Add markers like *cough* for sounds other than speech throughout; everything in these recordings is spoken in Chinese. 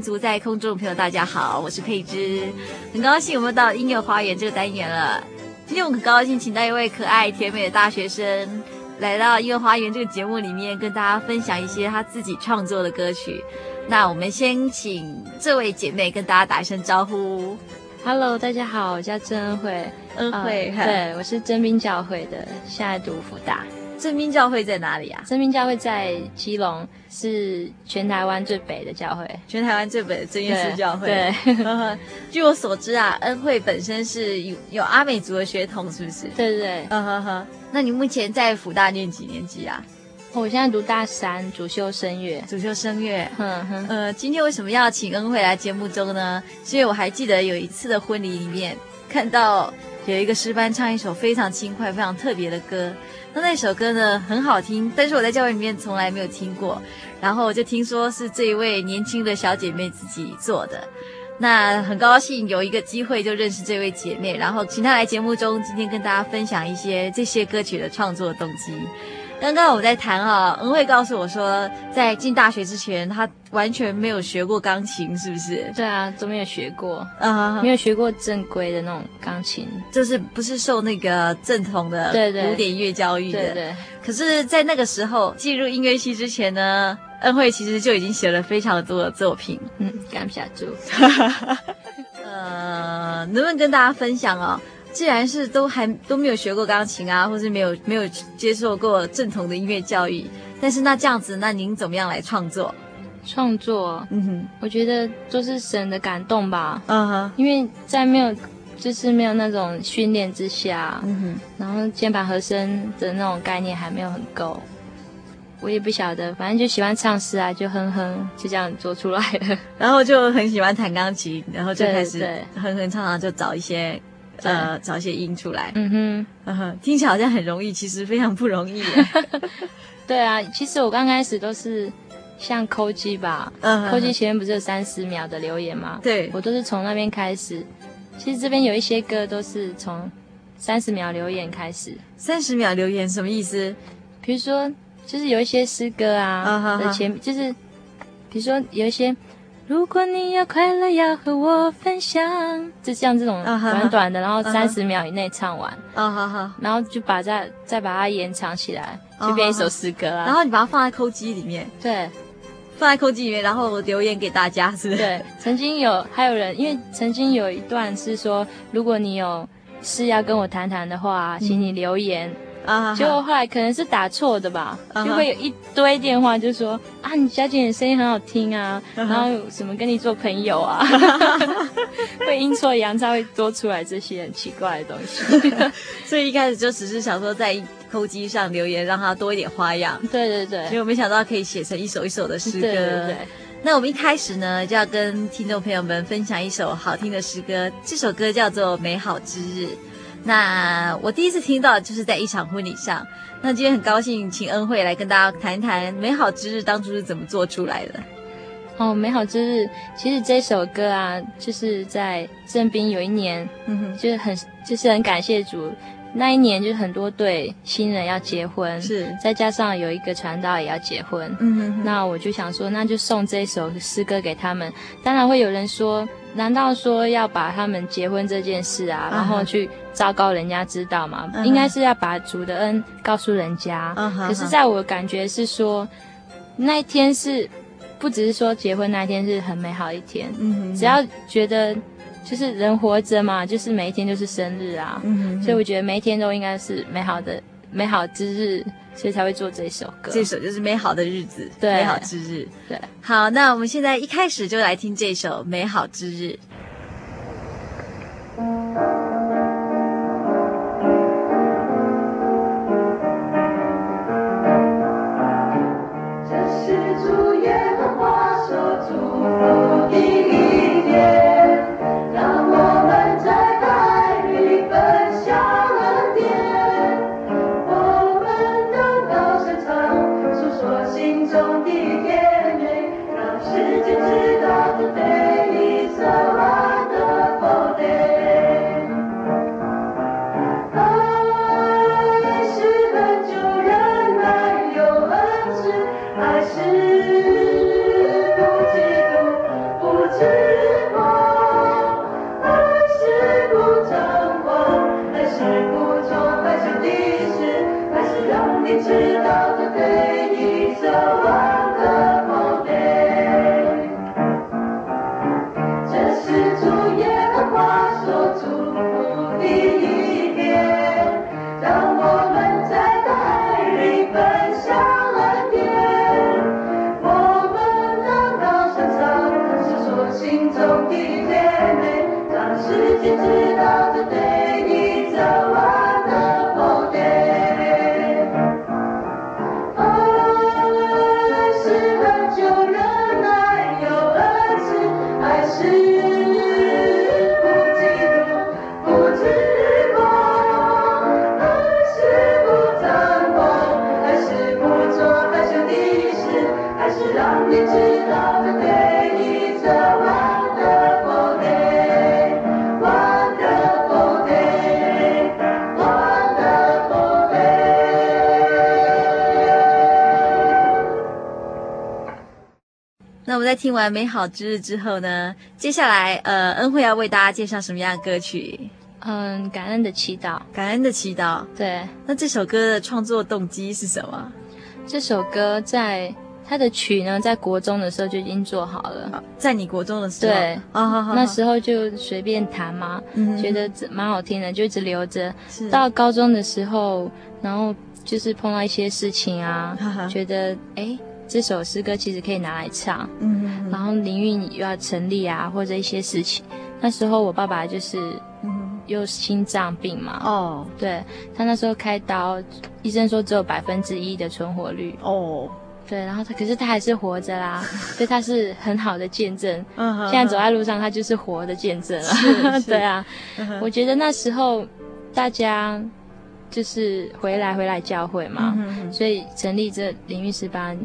在空中的朋友，大家好，我是佩芝，很高兴我们到音乐花园这个单元了。今天我很高兴请到一位可爱甜美的大学生来到音乐花园这个节目里面，跟大家分享一些他自己创作的歌曲。那我们先请这位姐妹跟大家打一声招呼。Hello，大家好，我叫郑恩惠，恩惠，呃，对，我是真兵教会的，现在读福大。真兵教会在哪里啊？正兵教会在基隆，是全台湾最北的教会，全台湾最北的正耶稣教会。对，对据我所知啊，恩惠本身是有有阿美族的血统，是不是？对对对。嗯哼哼。那你目前在辅大念几年级啊？我现在读大三，主修声乐。主修声乐。嗯哼。呃，今天为什么要请恩惠来节目中呢？所以我还记得有一次的婚礼里面，看到有一个诗班唱一首非常轻快、非常特别的歌。那那首歌呢，很好听，但是我在教会里面从来没有听过，然后我就听说是这一位年轻的小姐妹自己做的，那很高兴有一个机会就认识这位姐妹，然后请她来节目中，今天跟大家分享一些这些歌曲的创作动机。刚刚我在谈啊，恩惠告诉我说，在进大学之前，他完全没有学过钢琴，是不是？对啊，都没有学过，啊、uh，没有学过正规的那种钢琴，就是不是受那个正统的古典乐教育的。对对，对。可是，在那个时候进入音乐系之前呢，恩惠其实就已经写了非常多的作品。嗯，赶不下住。*laughs* 呃，能不能跟大家分享哦？既然是都还都没有学过钢琴啊，或是没有没有接受过正统的音乐教育，但是那这样子，那您怎么样来创作？创作，嗯哼，我觉得就是神的感动吧，嗯哼，因为在没有就是没有那种训练之下，嗯哼，然后键盘和声的那种概念还没有很够，我也不晓得，反正就喜欢唱诗啊，就哼哼，就这样做出来了，*laughs* 然后就很喜欢弹钢琴，然后就开始哼哼唱唱，就找一些。呃，找一些音出来，嗯哼，嗯哼，听起来好像很容易，其实非常不容易。*laughs* 对啊，其实我刚开始都是像扣机吧，嗯，扣机前面不是有三十秒的留言吗？对，我都是从那边开始。其实这边有一些歌都是从三十秒留言开始。三十秒留言什么意思？比如说，就是有一些诗歌啊，uh -huh. 的前，就是比如说有一些。如果你要快乐，要和我分享，就像这种短短的，uh -huh. 然后三十秒以内唱完，啊哈哈，然后就把再再把它延长起来，就变一首诗歌啊。Uh. 然后你把它放在扣机里面，对，放在扣机里面，然后留言给大家，是不是？对，曾经有还有人，因为曾经有一段是说，如果你有事要跟我谈谈的话，请你留言。嗯啊，结果后来可能是打错的吧，uh. 就会有一堆电话就说啊，你小姐你声音很好听啊，uh. 然后什么跟你做朋友啊，*laughs* *laughs* 会阴错阳差会多出来这些很奇怪的东西，*laughs* 所以一开始就只是想说在扣机上留言，让他多一点花样。对对对，结果没想到可以写成一首一首的诗歌。对对对，那我们一开始呢就要跟听众朋友们分享一首好听的诗歌，这首歌叫做《美好之日》。那我第一次听到就是在一场婚礼上。那今天很高兴请恩惠来跟大家谈一谈《美好之日》当初是怎么做出来的。哦，《美好之日》其实这首歌啊，就是在正兵有一年，嗯哼，就是很就是很感谢主。那一年就是很多对新人要结婚，是再加上有一个传道也要结婚，嗯哼哼，那我就想说，那就送这首诗歌给他们。当然会有人说，难道说要把他们结婚这件事啊，然后去昭告人家知道吗？Uh -huh. 应该是要把主的恩告诉人家。Uh -huh. 可是在我感觉是说，那一天是不只是说结婚那一天是很美好一天，嗯哼，只要觉得。就是人活着嘛，就是每一天就是生日啊，所以我觉得每一天都应该是美好的美好之日，所以才会做这首歌。这首就是美好的日子，对，美好之日。对，好，那我们现在一开始就来听这首《美好之日》。完美好之日之后呢，接下来呃，恩惠要为大家介绍什么样的歌曲？嗯，感恩的祈祷，感恩的祈祷。对，那这首歌的创作动机是什么？这首歌在它的曲呢，在国中的时候就已经做好了。在你国中的时候，对，哦、那时候就随便弹嘛，嗯、觉得蛮好听的，就一直留着。到高中的时候，然后就是碰到一些事情啊，觉得哎。这首诗歌其实可以拿来唱，嗯然后灵运又要成立啊，或者一些事情。那时候我爸爸就是，有心脏病嘛，哦，对，他那时候开刀，医生说只有百分之一的存活率，哦，对，然后他可是他还是活着啦，*laughs* 所以他是很好的见证。嗯，现在走在路上，他就是活的见证了。*laughs* 对啊，我觉得那时候大家就是回来回来教会嘛，嗯、所以成立这灵运诗班。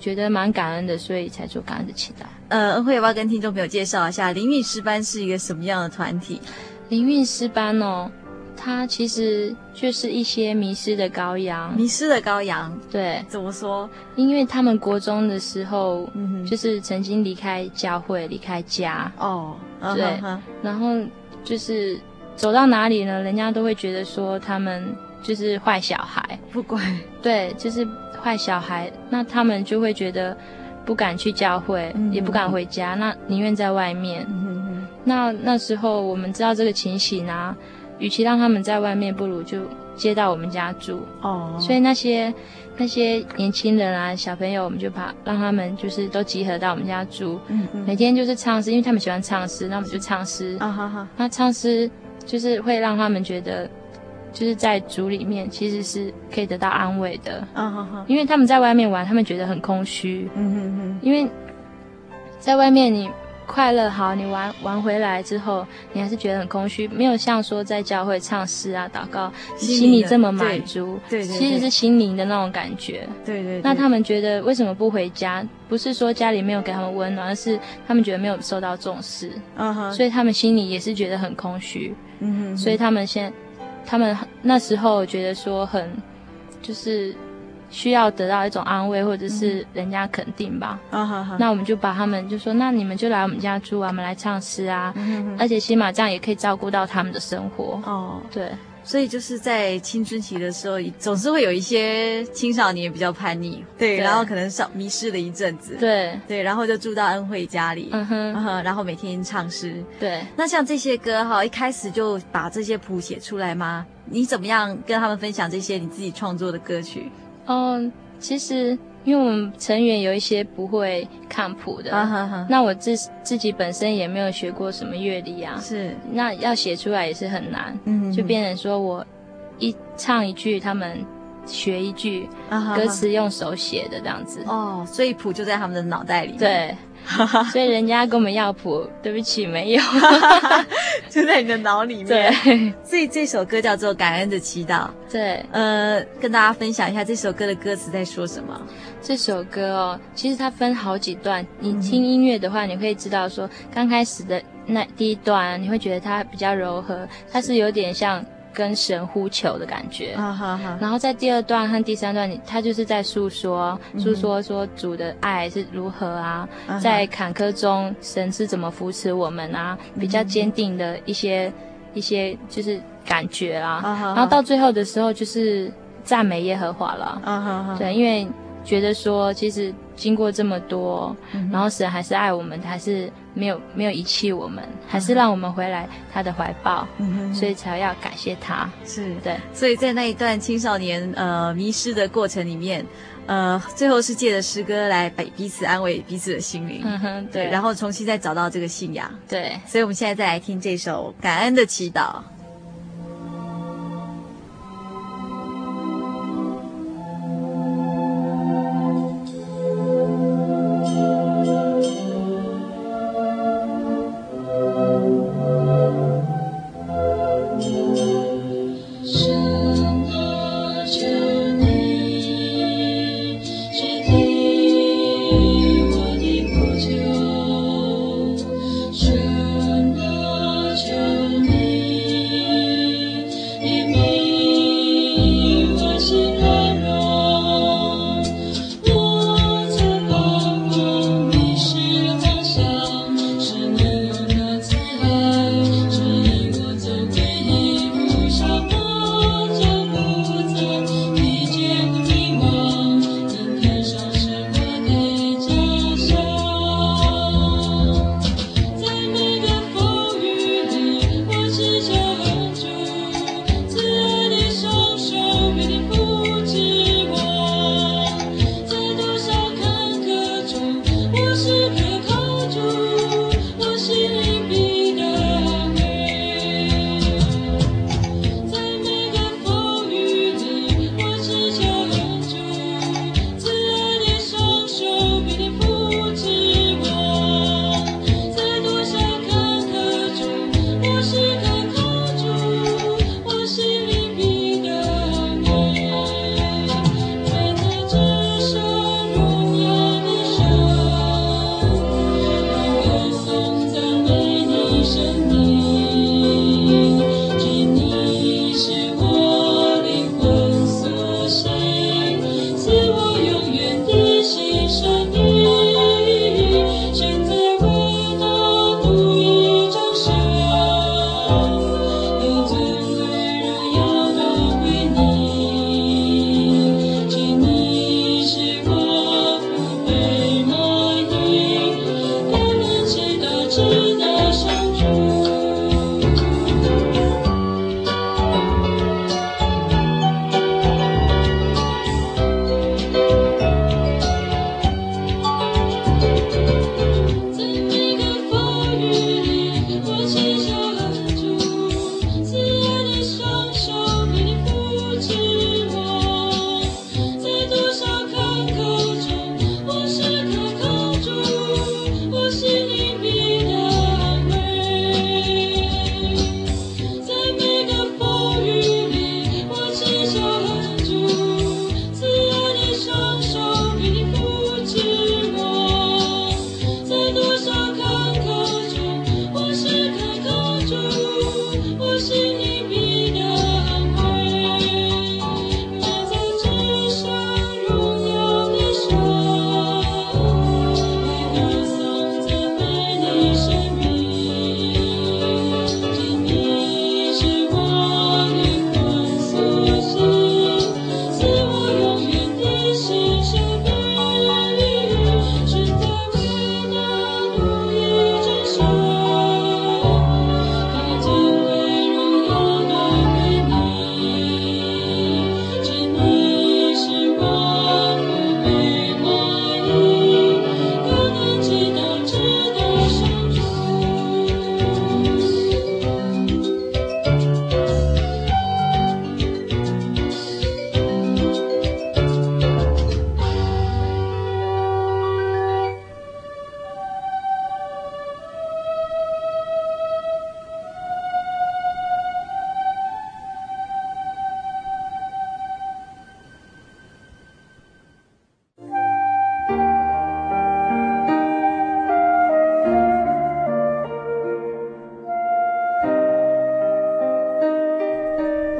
觉得蛮感恩的，所以才做感恩的祈祷。呃，恩惠要不要跟听众朋友介绍一下灵运诗班是一个什么样的团体？灵运诗班哦，它其实就是一些迷失的羔羊。迷失的羔羊，对，怎么说？因为他们国中的时候，嗯、就是曾经离开教会，离开家。哦，对、uh. 然后就是走到哪里呢，人家都会觉得说他们就是坏小孩，不乖。对，就是。坏小孩，那他们就会觉得不敢去教会，嗯、也不敢回家，那宁愿在外面。嗯、那那时候我们知道这个情形啊，与其让他们在外面，不如就接到我们家住。哦，所以那些那些年轻人啊，小朋友，我们就把让他们就是都集合到我们家住。嗯，每天就是唱诗，因为他们喜欢唱诗，那我们就唱诗。啊哈哈，那唱诗就是会让他们觉得。就是在主里面，其实是可以得到安慰的。嗯哼哼，因为他们在外面玩，他们觉得很空虚。嗯哼哼，因为在外面你快乐好，你玩玩回来之后，你还是觉得很空虚，没有像说在教会唱诗啊、祷告，心里这么满足。对，对，对，对，其实是心灵的那种感觉。对，对对。那他们觉得为什么不回家？不是说家里没有给他们温暖，而是他们觉得没有受到重视。嗯哼。所以他们心里也是觉得很空虚。嗯哼。所以他们现，他们那时候觉得说很，就是。需要得到一种安慰，或者是人家肯定吧。啊哈哈。那我们就把他们就说，那你们就来我们家住啊，我们来唱诗啊。嗯，而且起码这样也可以照顾到他们的生活。哦，对。所以就是在青春期的时候，总是会有一些青少年比较叛逆，对，对然后可能少迷失了一阵子，对对，然后就住到恩惠家里，嗯哼，嗯哼，然后每天唱诗，对。那像这些歌哈，一开始就把这些谱写出来吗？你怎么样跟他们分享这些你自己创作的歌曲？嗯，其实因为我们成员有一些不会看谱的，啊、哈哈。那我自自己本身也没有学过什么乐理啊，是，那要写出来也是很难，嗯就变成说我一唱一句，他们学一句，啊、哈哈。歌词用手写的这样子，哦，所以谱就在他们的脑袋里面，对。*laughs* 所以人家跟我们要谱，*laughs* 对不起，没有，*laughs* 就在你的脑里面。对，所以这首歌叫做《感恩的祈祷》。对，呃，跟大家分享一下这首歌的歌词在说什么。这首歌哦，其实它分好几段。你听音乐的话，你会知道说，刚开始的那第一段，你会觉得它比较柔和，它是有点像。跟神呼求的感觉，然后在第二段和第三段，他就是在诉说，嗯、诉说说主的爱是如何啊，啊在坎坷中神是怎么扶持我们啊，比较坚定的一些、嗯、一些就是感觉啊，啊然后到最后的时候就是赞美耶和华了，对，因为。觉得说，其实经过这么多，嗯、然后神还是爱我们，还是没有没有遗弃我们，嗯、还是让我们回来他的怀抱，嗯、所以才要感谢他。是。对，所以在那一段青少年呃迷失的过程里面，呃，最后是借着诗歌来彼彼此安慰彼此的心灵，嗯哼，对，然后重新再找到这个信仰，对，所以我们现在再来听这首感恩的祈祷。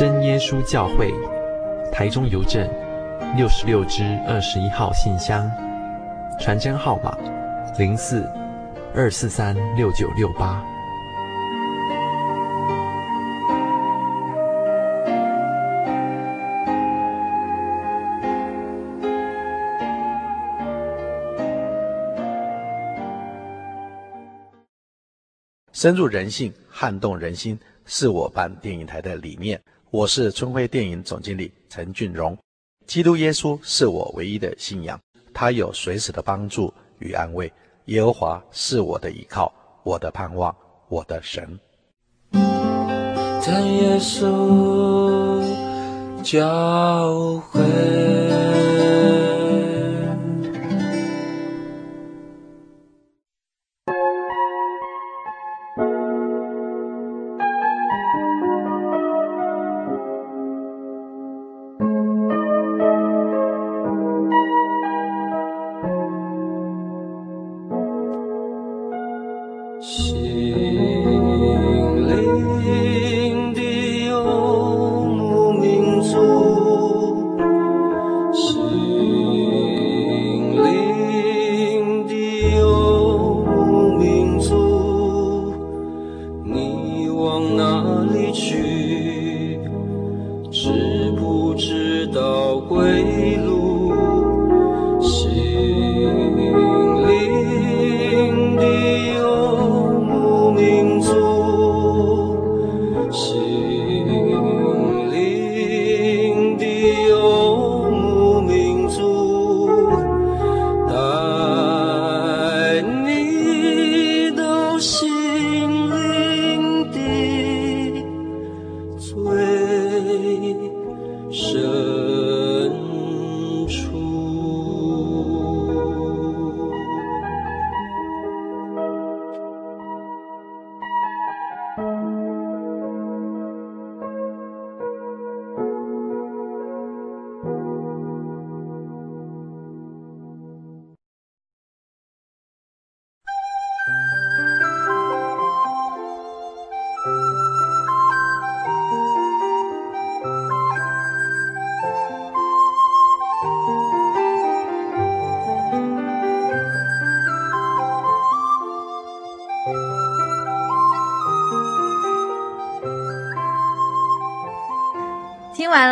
真耶稣教会，台中邮政六十六支二十一号信箱，传真号码零四二四三六九六八。深入人性，撼动人心，是我办电影台的理念。我是春晖电影总经理陈俊荣，基督耶稣是我唯一的信仰，他有随时的帮助与安慰。耶和华是我的依靠，我的盼望，我的神。耶稣教会。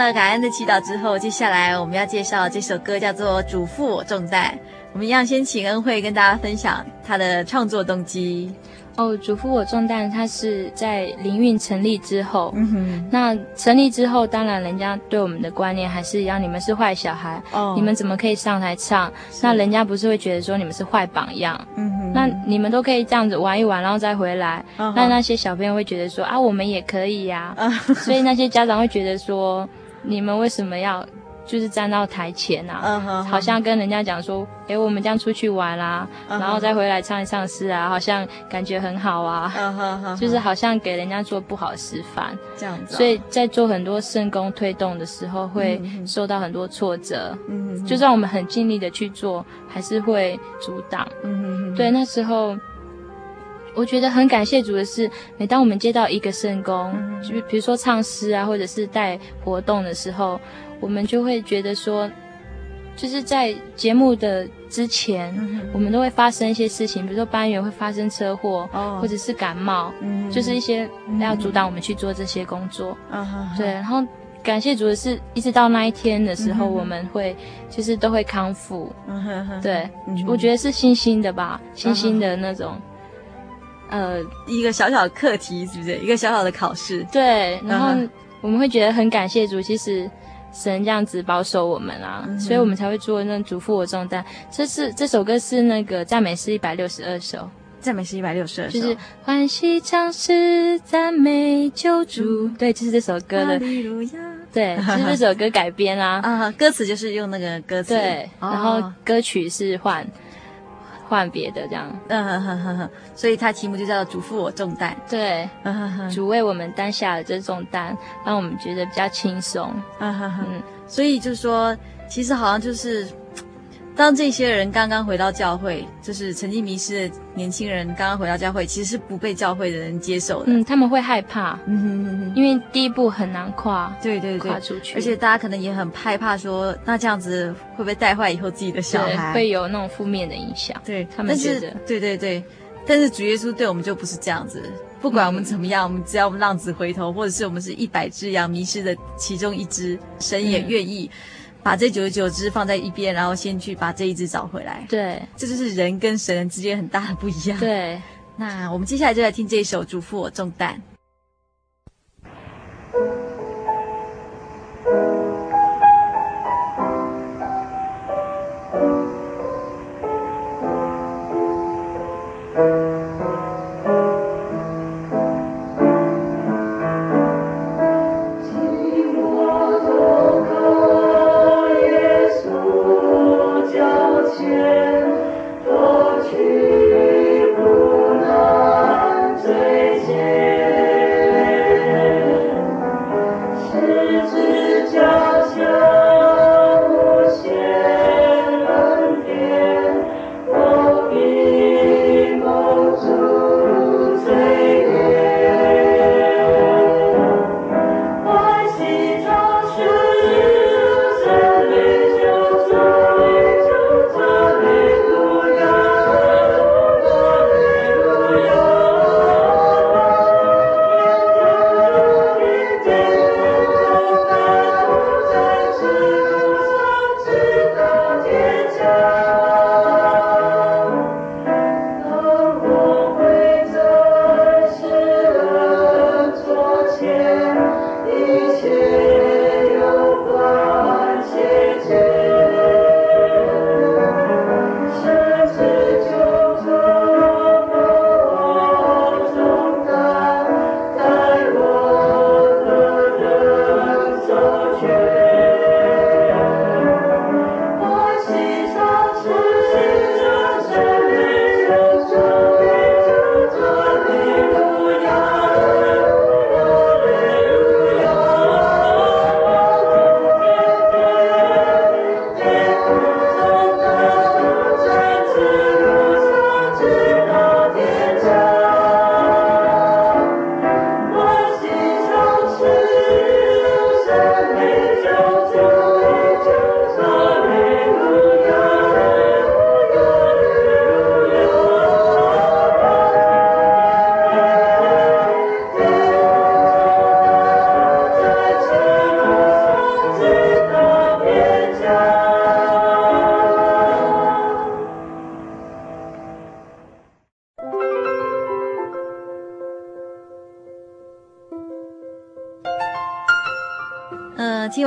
了感恩的祈祷之后，接下来我们要介绍这首歌，叫做《主负我重担》。我们一样先请恩惠跟大家分享他的创作动机。哦，主负我重担，他是在灵运成立之后，嗯哼，那成立之后，当然人家对我们的观念还是一样，你们是坏小孩，哦，你们怎么可以上台唱？那人家不是会觉得说你们是坏榜样？嗯哼，那你们都可以这样子玩一玩，然后再回来，哦，那那些小朋友会觉得说啊，我们也可以呀，啊，所以那些家长会觉得说，你们为什么要？就是站到台前啊，uh huh. 好像跟人家讲说，哎、欸，我们这样出去玩啦，uh huh. 然后再回来唱一唱诗啊，好像感觉很好啊，uh huh. 就是好像给人家做不好示范，这样子。所以在做很多圣功推动的时候，会受到很多挫折，嗯、uh. 就算我们很尽力的去做，还是会阻挡，嗯、uh. 对，那时候我觉得很感谢主的是，每当我们接到一个圣工，就比如说唱诗啊，或者是带活动的时候。我们就会觉得说，就是在节目的之前，嗯、我们都会发生一些事情，比如说班员会发生车祸，哦、或者是感冒，嗯、就是一些要阻挡我们去做这些工作。嗯、对，然后感谢主的是，一直到那一天的时候，我们会就是都会康复。嗯、对，我觉得是信心的吧，信心的那种，嗯、呃，一个小小的课题，是不是？一个小小的考试。对，然后我们会觉得很感谢主，其实。神这样子保守我们啊，嗯、所以我们才会做那嘱咐我重担。这是这首歌是那个赞美诗一百六十二首。赞美诗一百六十二首，就是欢喜唱诗赞美救主。对，就是这首歌的。对，就是这首歌改编啊。*laughs* 啊，歌词就是用那个歌词。对，然后歌曲是换换别的这样。嗯哼哼哼哼，所以他题目就叫做“主负我重担”。对，主为我们担下了这重担，让我们觉得比较轻松。嗯哼哼，所以就是说，其实好像就是。当这些人刚刚回到教会，就是曾经迷失的年轻人刚刚回到教会，其实是不被教会的人接受的。嗯，他们会害怕，嗯哼哼哼，因为第一步很难跨，对对对，跨出去。而且大家可能也很害怕说，那这样子会不会带坏以后自己的小孩？会有那种负面的影响。对，他们觉得，对对对。但是主耶稣对我们就不是这样子，不管我们怎么样，嗯、我们只要我们浪子回头，或者是我们是一百只羊迷失的其中一只，神也愿意。嗯把这九十九只放在一边，然后先去把这一只找回来。对，这就是人跟神之间很大的不一样。对，那我们接下来就来听这一首《嘱咐我重担》。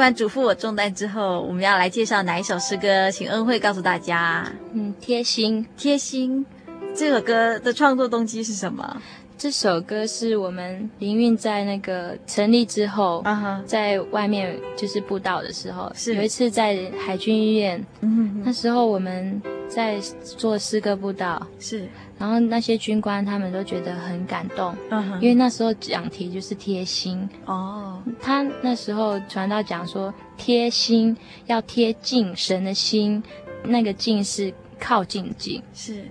主负我重担之后，我们要来介绍哪一首诗歌？请恩惠告诉大家。嗯，贴心，贴心。这首歌的创作动机是什么？这首歌是我们灵运在那个成立之后，uh huh. 在外面就是布道的时候，是有一次在海军医院，那时候我们在做诗歌布道，是。然后那些军官他们都觉得很感动，uh huh. 因为那时候讲题就是贴心哦。Oh. 他那时候传道讲说，贴心要贴近神的心，那个近是靠近近是。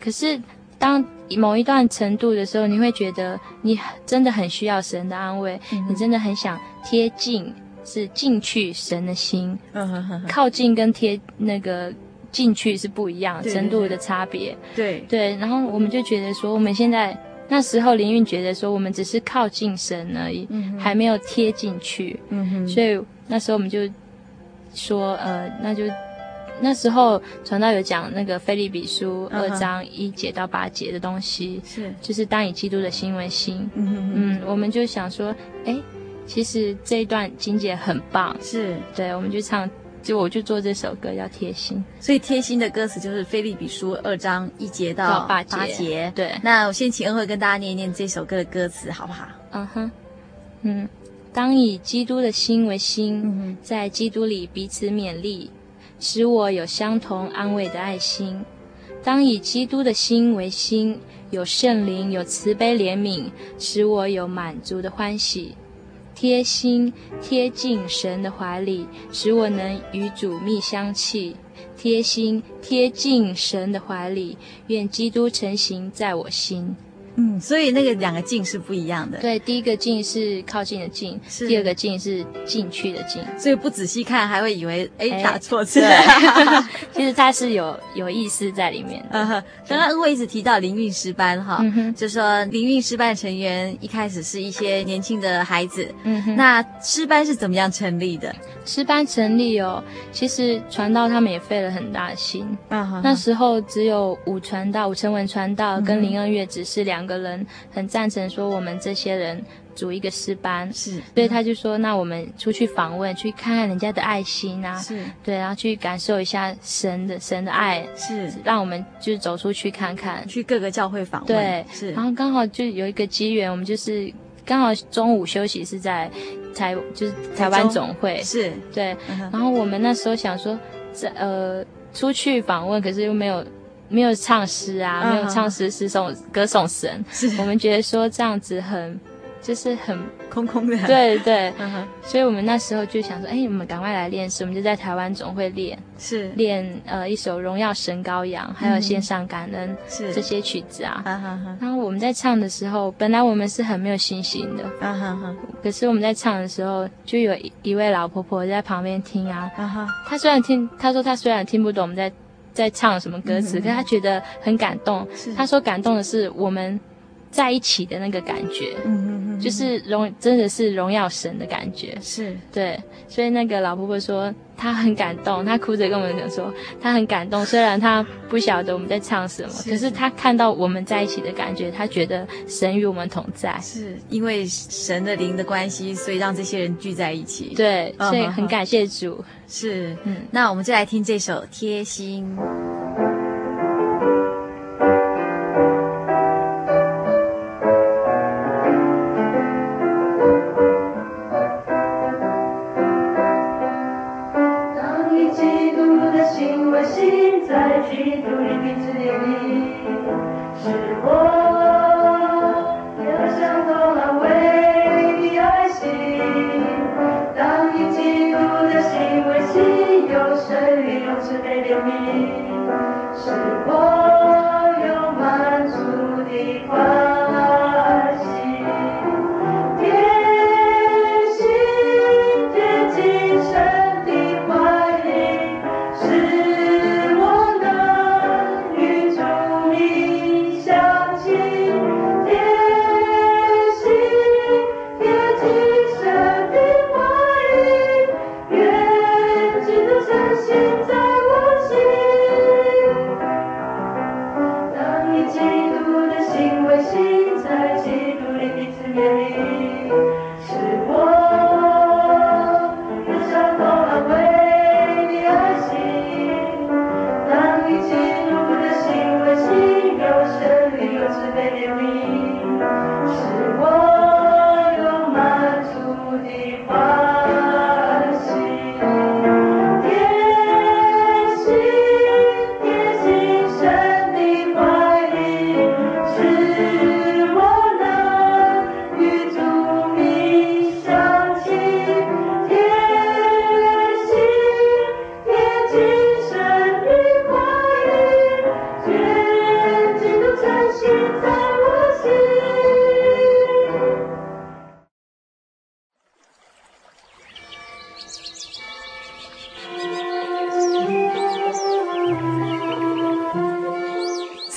可是当某一段程度的时候，你会觉得你真的很需要神的安慰，uh. 你真的很想贴近，是进去神的心，uh huh. 靠近跟贴那个。进去是不一样程度的差别，对对，然后我们就觉得说，我们现在那时候林韵觉得说，我们只是靠近神而已，嗯、还没有贴进去，嗯哼，所以那时候我们就说，呃，那就那时候传道有讲那个腓立比书二章一节到八节的东西，是、就是当以基督的心为心，嗯哼嗯，我们就想说，哎，其实这一段经节很棒，是。对，我们就唱。就我就做这首歌要《贴心》，所以贴心的歌词就是《腓立比书》二章一节到八节。八节对，那我先请恩惠跟大家念一念这首歌的歌词，好不好？嗯哼，嗯，当以基督的心为心，嗯、在基督里彼此勉励，使我有相同安慰的爱心。当以基督的心为心，有圣灵，有慈悲怜悯，使我有满足的欢喜。贴心贴近神的怀里，使我能与主密相契。贴心贴近神的怀里，愿基督成形在我心。嗯，所以那个两个进是不一样的。对，第一个进是靠近的进，是第二个进是进去的进。所以不仔细看还会以为哎打错字。对，*laughs* 其实它是有有意思在里面的。刚刚我一直提到灵韵诗班哈，就说灵韵诗班的成员一开始是一些年轻的孩子。嗯哼，那诗班是怎么样成立的？诗班成立哦，其实传道他们也费了很大的心。嗯，那时候只有五传道、武成文传道跟林恩月只是两个人，很赞成说我们这些人组一个诗班。是，所以他就说，那我们出去访问，去看看人家的爱心啊。是，对，然后去感受一下神的神的爱。是，让我们就是走出去看看，去各个教会访问。对，是，然后刚好就有一个机缘，我们就是刚好中午休息是在。台就是台湾总会是对，然后我们那时候想说，这呃出去访问，可是又没有没有唱诗啊，没有唱诗诗颂歌颂神，是。我们觉得说这样子很。就是很空空的，对对，所以我们那时候就想说，哎，我们赶快来练诗，我们就在台湾总会练，是。练呃一首《荣耀神羔羊》，还有献上感恩，是。这些曲子啊。然后我们在唱的时候，本来我们是很没有信心的，可是我们在唱的时候，就有一位老婆婆在旁边听啊，她虽然听，她说她虽然听不懂我们在在唱什么歌词，可是她觉得很感动。他说感动的是我们。在一起的那个感觉，嗯嗯嗯，就是荣，真的是荣耀神的感觉，是。对，所以那个老婆婆说她很感动，她哭着跟我们讲说她很感动，虽然她不晓得我们在唱什么，是可是她看到我们在一起的感觉，她觉得神与我们同在，是。因为神的灵的关系，所以让这些人聚在一起，对，所以很感谢主，哦、是，嗯，那我们就来听这首《贴心》。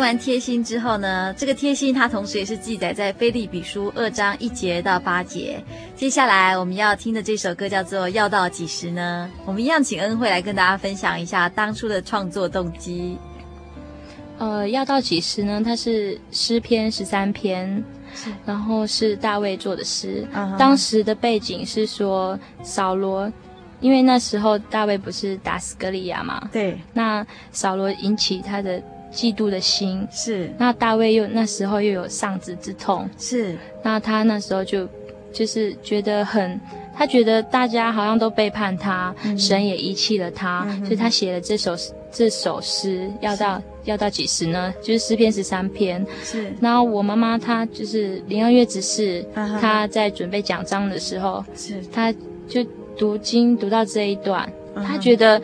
听完贴心之后呢，这个贴心它同时也是记载在菲利比书二章一节到八节。接下来我们要听的这首歌叫做《要到几时呢》。我们一样请恩惠来跟大家分享一下当初的创作动机。呃，要到几时呢？它是诗篇十三篇，然后是大卫做的诗。Uh huh. 当时的背景是说扫罗，因为那时候大卫不是打死歌利亚嘛？对。那扫罗引起他的。嫉妒的心。是，那大卫又那时候又有丧子之痛。是，那他那时候就就是觉得很，他觉得大家好像都背叛他，嗯、神也遗弃了他，嗯、所以他写了这首这首诗，要到要到几时呢？就是诗篇十三篇。是。然后我妈妈她就是灵恩月执事，她在准备讲章的时候是，她就读经读到这一段，她觉得。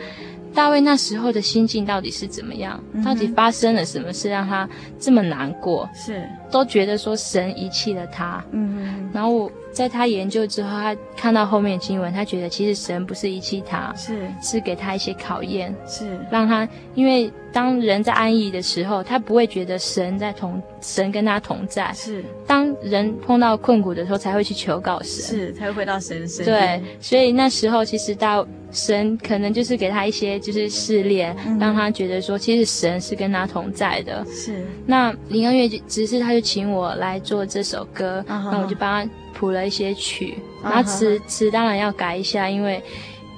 大卫那时候的心境到底是怎么样？嗯、到底发生了什么事让他这么难过？是，都觉得说神遗弃了他。嗯哼，然后我在他研究之后，他看到后面经文，他觉得其实神不是遗弃他，是是给他一些考验，是让他因为当人在安逸的时候，他不会觉得神在同神跟他同在，是当人碰到困苦的时候才会去求告神，是才会回到神身边。对，所以那时候其实到。神可能就是给他一些就是试炼，嗯、让他觉得说，其实神是跟他同在的。是。那林恩月只是他就请我来做这首歌，那、uh. 我就帮他谱了一些曲，然后词词当然要改一下，因为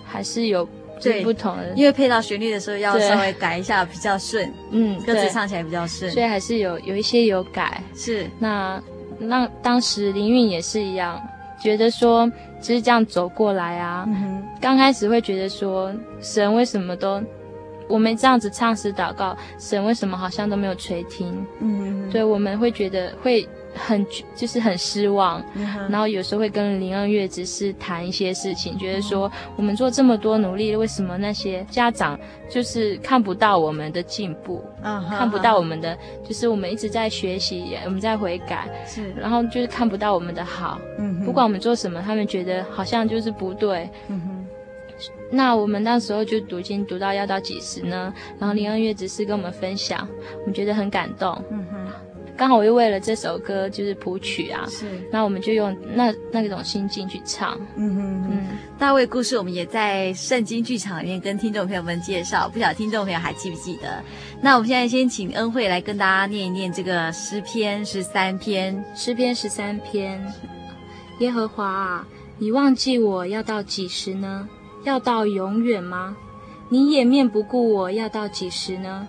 还是有最不同的。因为配到旋律的时候要稍微改一下，比较顺。*laughs* 嗯，歌词唱起来比较顺，所以还是有有一些有改。是。那那当时林韵也是一样。觉得说，就是这样走过来啊。刚开始会觉得说，神为什么都，我们这样子唱诗祷告，神为什么好像都没有垂听？嗯，对，我们会觉得会。很就是很失望，嗯、然后有时候会跟林恩月执事谈一些事情，觉得说我们做这么多努力，为什么那些家长就是看不到我们的进步，嗯、看不到我们的，就是我们一直在学习，我们在悔改，是，然后就是看不到我们的好，嗯，不管我们做什么，他们觉得好像就是不对，嗯哼，那我们那时候就读经读到要到几时呢？然后林恩月只是跟我们分享，我们觉得很感动。嗯哼，刚好我又为了这首歌就是谱曲啊，是，那我们就用那那种心境去唱。嗯哼嗯，大卫故事我们也在圣经剧场里面跟听众朋友们介绍，不晓得听众朋友还记不记得？那我们现在先请恩惠来跟大家念一念这个诗篇十三篇，诗篇十三篇。耶和华啊，你忘记我要到几时呢？要到永远吗？你掩面不顾我要到几时呢？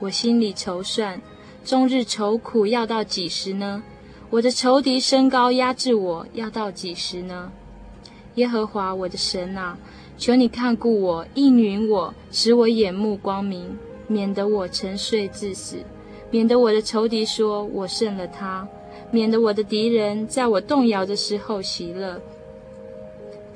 我心里筹算，终日愁苦要到几时呢？我的仇敌升高压制我要到几时呢？耶和华我的神啊，求你看顾我，应允我，使我眼目光明，免得我沉睡致死，免得我的仇敌说我胜了他，免得我的敌人在我动摇的时候喜乐。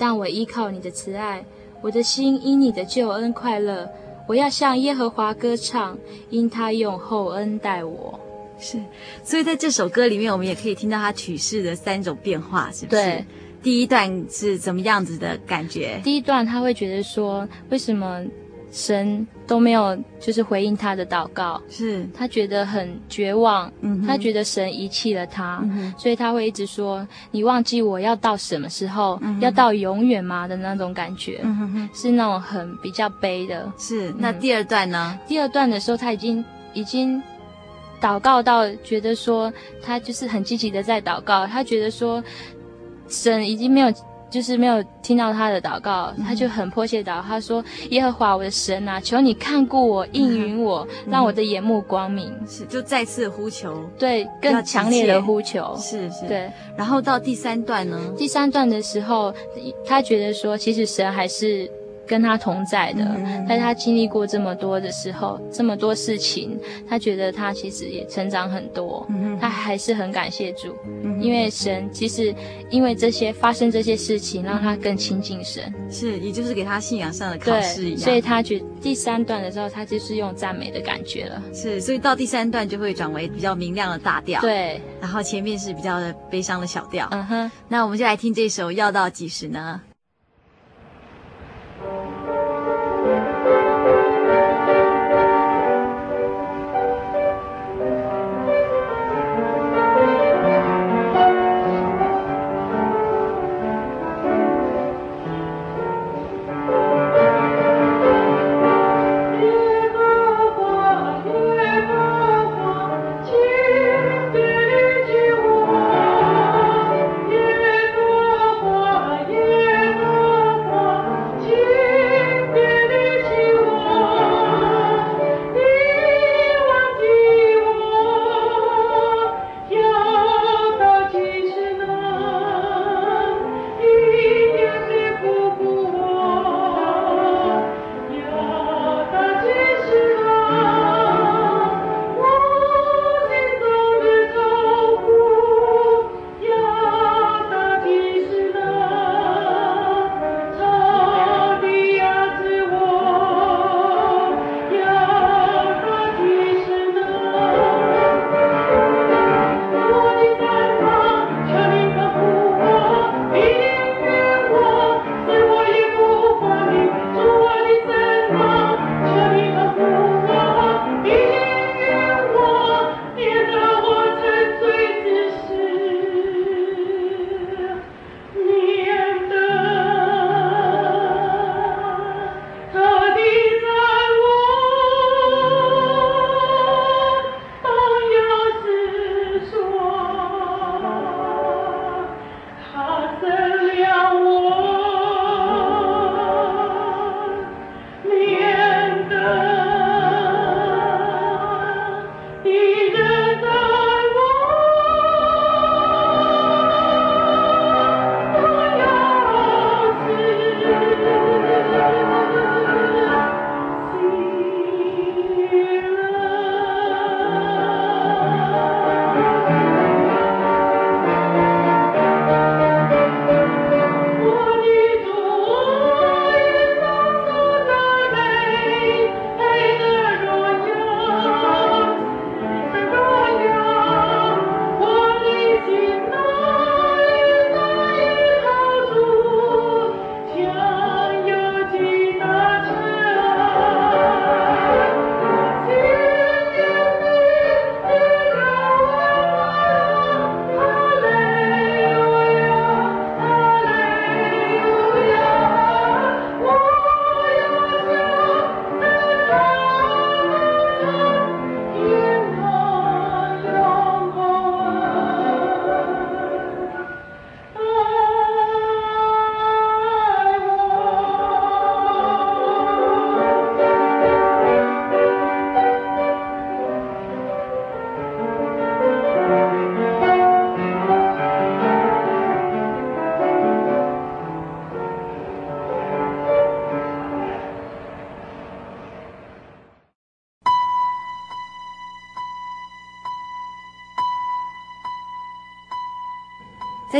但我依靠你的慈爱，我的心因你的救恩快乐。我要向耶和华歌唱，因他用厚恩待我。是，所以在这首歌里面，我们也可以听到他曲式的三种变化，是不是？对。第一段是怎么样子的感觉？第一段他会觉得说，为什么？神都没有，就是回应他的祷告，是他觉得很绝望，嗯，他觉得神遗弃了他，嗯，所以他会一直说：“你忘记我要到什么时候？嗯，要到永远吗？”的那种感觉，嗯，是那种很比较悲的。是，那第二段呢？第二段的时候，他已经已经祷告到觉得说，他就是很积极的在祷告，他觉得说，神已经没有。就是没有听到他的祷告，他就很迫切祷告。他说：“耶和华我的神啊，求你看顾我，应允我，让我的眼目光明。”是，就再次呼求，对，更强烈的呼求。是是，对。然后到第三段呢？第三段的时候，他觉得说，其实神还是。跟他同在的，在他经历过这么多的时候，这么多事情，他觉得他其实也成长很多，他还是很感谢主，因为神其实因为这些发生这些事情，让他更亲近神，是，也就是给他信仰上的考试一样。所以他觉第三段的时候，他就是用赞美的感觉了，是，所以到第三段就会转为比较明亮的大调，对，然后前面是比较的悲伤的小调，嗯哼，那我们就来听这首要到几时呢？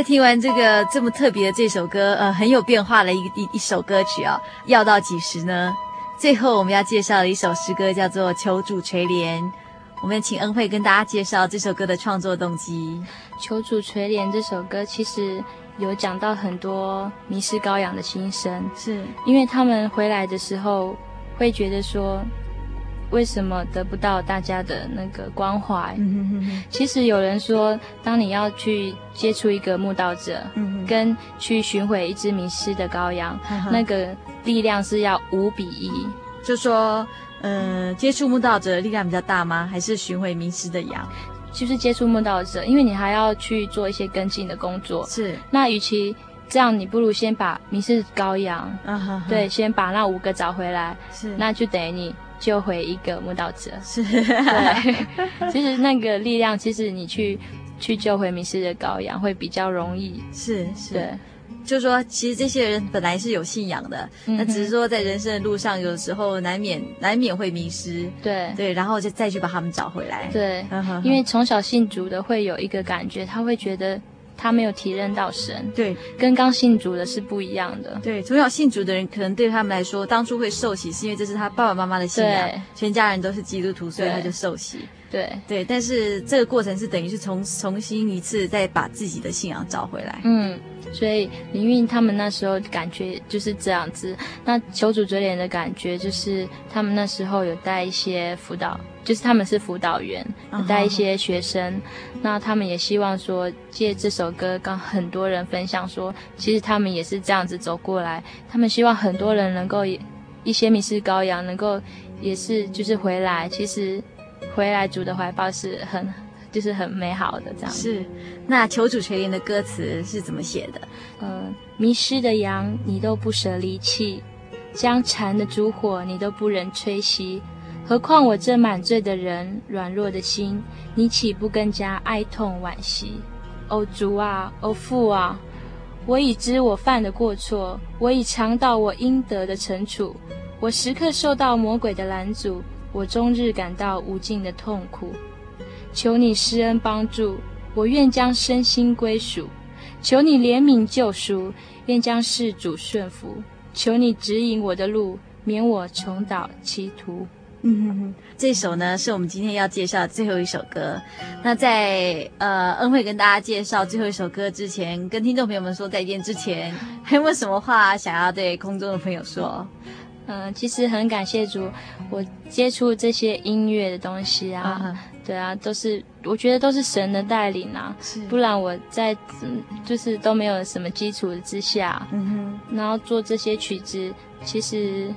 在听完这个这么特别的这首歌，呃，很有变化的一一一首歌曲啊，要到几时呢？最后我们要介绍的一首诗歌叫做《求主垂怜》，我们请恩惠跟大家介绍这首歌的创作动机。《求主垂怜》这首歌其实有讲到很多迷失羔羊的心声，是因为他们回来的时候会觉得说。为什么得不到大家的那个关怀？嗯哼哼哼，其实有人说，当你要去接触一个慕道者，嗯，跟去寻回一只迷失的羔羊，嗯，那个力量是要五比一。就说，嗯、呃，接触慕道者的力量比较大吗？还是寻回迷失的羊？就是接触慕道者，因为你还要去做一些跟进的工作。是。那与其这样，你不如先把迷失的羔羊，对，先把那五个找回来。是。那就等于你。救回一个慕道者，是。对，*laughs* 其实那个力量，其实你去去救回迷失的羔羊会比较容易，是是，对，就是说，其实这些人本来是有信仰的，那、嗯、只是说在人生的路上，有时候难免难免会迷失，对。对，然后就再去把他们找回来，对，因为从小信主的会有一个感觉，他会觉得。他没有体认到神，对，跟刚信主的是不一样的。对，从小信主的人，可能对他们来说，当初会受洗，是因为这是他爸爸妈妈的信仰，全家人都是基督徒，所以他就受洗。对对，但是这个过程是等于是重重新一次再把自己的信仰找回来。嗯，所以灵运他们那时候感觉就是这样子。那求主垂怜的感觉就是他们那时候有带一些辅导。就是他们是辅导员，带一些学生，uh huh. 那他们也希望说借这首歌跟很多人分享说，其实他们也是这样子走过来，他们希望很多人能够一些迷失羔羊能够也是就是回来，其实回来主的怀抱是很就是很美好的这样。是，那求主垂怜的歌词是怎么写的？嗯，迷失的羊你都不舍离弃，将残的烛火你都不忍吹熄。何况我这满醉的人，软弱的心，你岂不更加哀痛惋惜？哦主啊，哦父啊，我已知我犯的过错，我已尝到我应得的惩处，我时刻受到魔鬼的拦阻，我终日感到无尽的痛苦。求你施恩帮助，我愿将身心归属；求你怜悯救赎，愿将事主顺服；求你指引我的路，免我重蹈歧途。嗯，这首呢是我们今天要介绍的最后一首歌。那在呃恩惠跟大家介绍最后一首歌之前，跟听众朋友们说再见之前，还有没有什么话想要对空中的朋友说？嗯、呃，其实很感谢主，我接触这些音乐的东西啊，嗯、对啊，都是我觉得都是神的带领啊，是。不然我在嗯就是都没有什么基础之下，嗯哼，然后做这些曲子，其实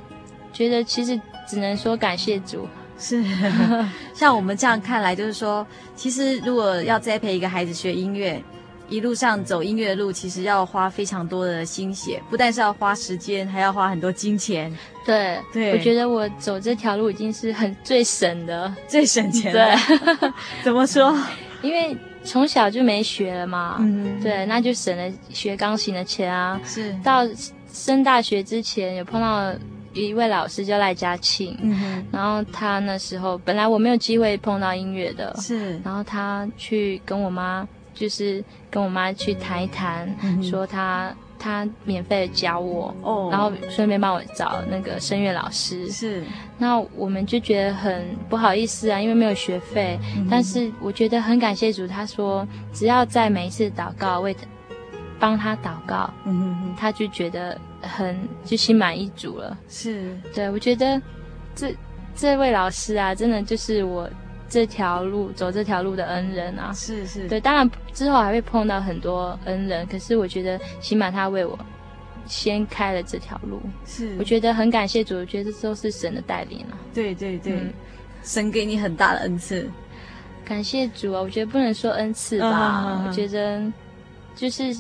觉得其实。只能说感谢主，是。*laughs* 像我们这样看来，就是说，其实如果要栽培一个孩子学音乐，一路上走音乐的路，其实要花非常多的心血，不但是要花时间，还要花很多金钱。对，对，我觉得我走这条路已经是很最省的，最省钱的。对，*laughs* 怎么说？*laughs* 因为从小就没学了嘛，嗯，对，那就省了学钢琴的钱啊。是，到升大学之前有碰到。一位老师叫赖佳庆，嗯，然后他那时候本来我没有机会碰到音乐的，是，然后他去跟我妈，就是跟我妈去谈一谈，嗯、说她她免费教我，哦，然后顺便帮我找那个声乐老师，是，那我们就觉得很不好意思啊，因为没有学费，嗯、但是我觉得很感谢主，他说只要在每一次祷告为他帮他祷告，嗯哼哼，他就觉得。很就心满意足了，是。对，我觉得这这位老师啊，真的就是我这条路走这条路的恩人啊，是是，对，当然之后还会碰到很多恩人，可是我觉得起码他为我先开了这条路，是，我觉得很感谢主，我觉得这都是神的带领啊，对对对，嗯、神给你很大的恩赐，感谢主啊，我觉得不能说恩赐吧，啊、我觉得就是。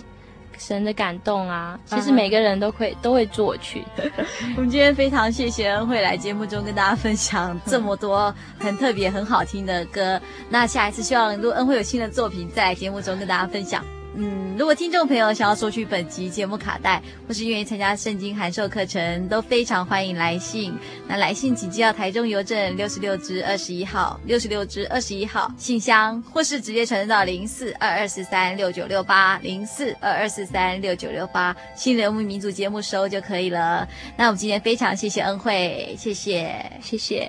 神的感动啊，其实每个人都会、uh. 都会作曲。*laughs* 我们今天非常谢谢恩惠来节目中跟大家分享这么多很特别、很好听的歌。那下一次希望如果恩惠有新的作品，在节目中跟大家分享。嗯，如果听众朋友想要索取本集节目卡带，或是愿意参加圣经函授课程，都非常欢迎来信。那来信请寄到台中邮政六十六支二十一号，六十六支二十一号信箱，或是直接传真到零四二二四三六九六八零四二二四三六九六八，新人物民族节目收就可以了。那我们今天非常谢谢恩惠，谢谢，谢谢。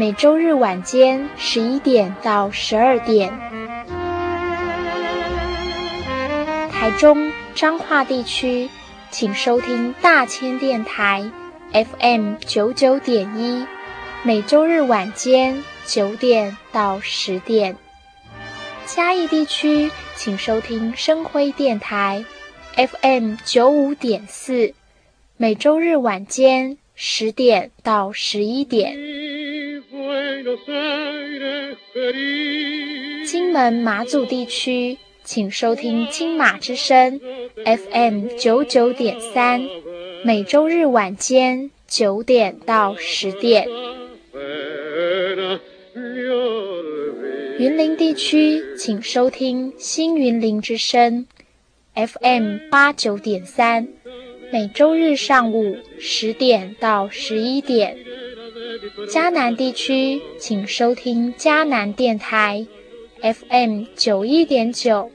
每周日晚间十一点到十二点，台中彰化地区，请收听大千电台 FM 九九点一，每周日晚间九点到十点。嘉义地区，请收听生辉电台 FM 九五点四，每周日晚间十点到十一点。金门马祖地区，请收听金马之声 FM 九九点三，每周日晚间九点到十点。云林地区，请收听新云林之声 FM 八九点三，每周日上午十点到十一点。嘉南地区，请收听嘉南电台 FM 九一点九，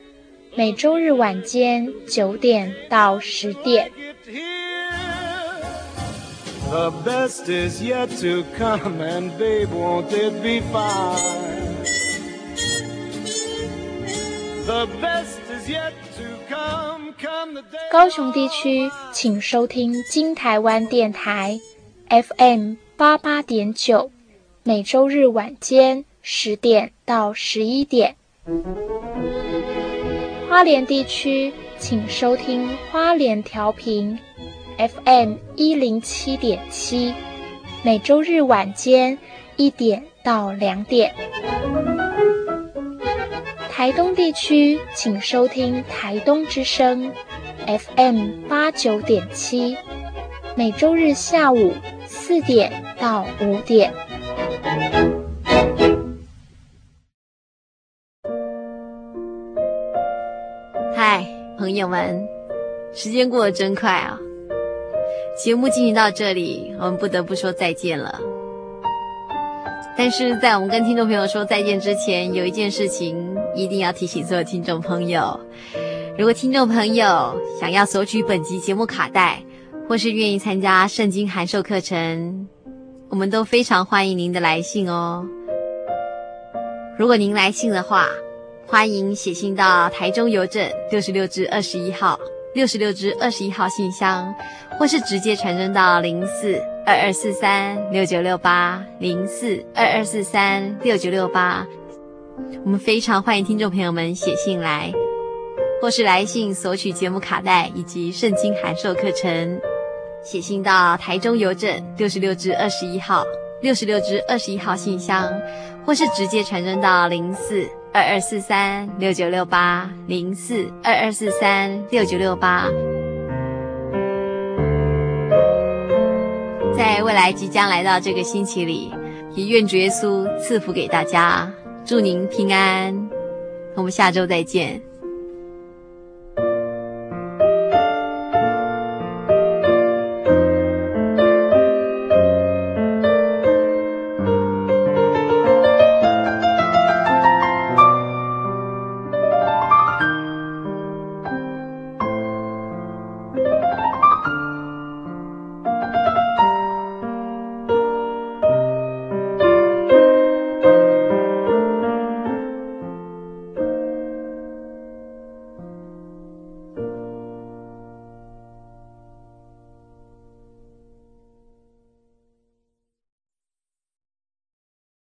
每周日晚间九点到十点。高雄地区，请收听金台湾电台 FM。八八点九，每周日晚间十点到十一点。花莲地区，请收听花莲调频 FM 一零七点七，每周日晚间一点到两点。台东地区，请收听台东之声 FM 八九点七，每周日下午四点。到五点。嗨，朋友们，时间过得真快啊！节目进行到这里，我们不得不说再见了。但是在我们跟听众朋友说再见之前，有一件事情一定要提醒所有听众朋友：如果听众朋友想要索取本集节目卡带，或是愿意参加圣经函授课程，我们都非常欢迎您的来信哦。如果您来信的话，欢迎写信到台中邮政六十六支二十一号六十六支二十一号信箱，或是直接传真到零四二二四三六九六八零四二二四三六九六八。我们非常欢迎听众朋友们写信来，或是来信索取节目卡带以及圣经函授课程。写信到台中邮政六十六支二十一号六十六支二十一号信箱，或是直接传真到零四二二四三六九六八零四二二四三六九六八。在未来即将来到这个星期里，也愿主耶稣赐福给大家，祝您平安。我们下周再见。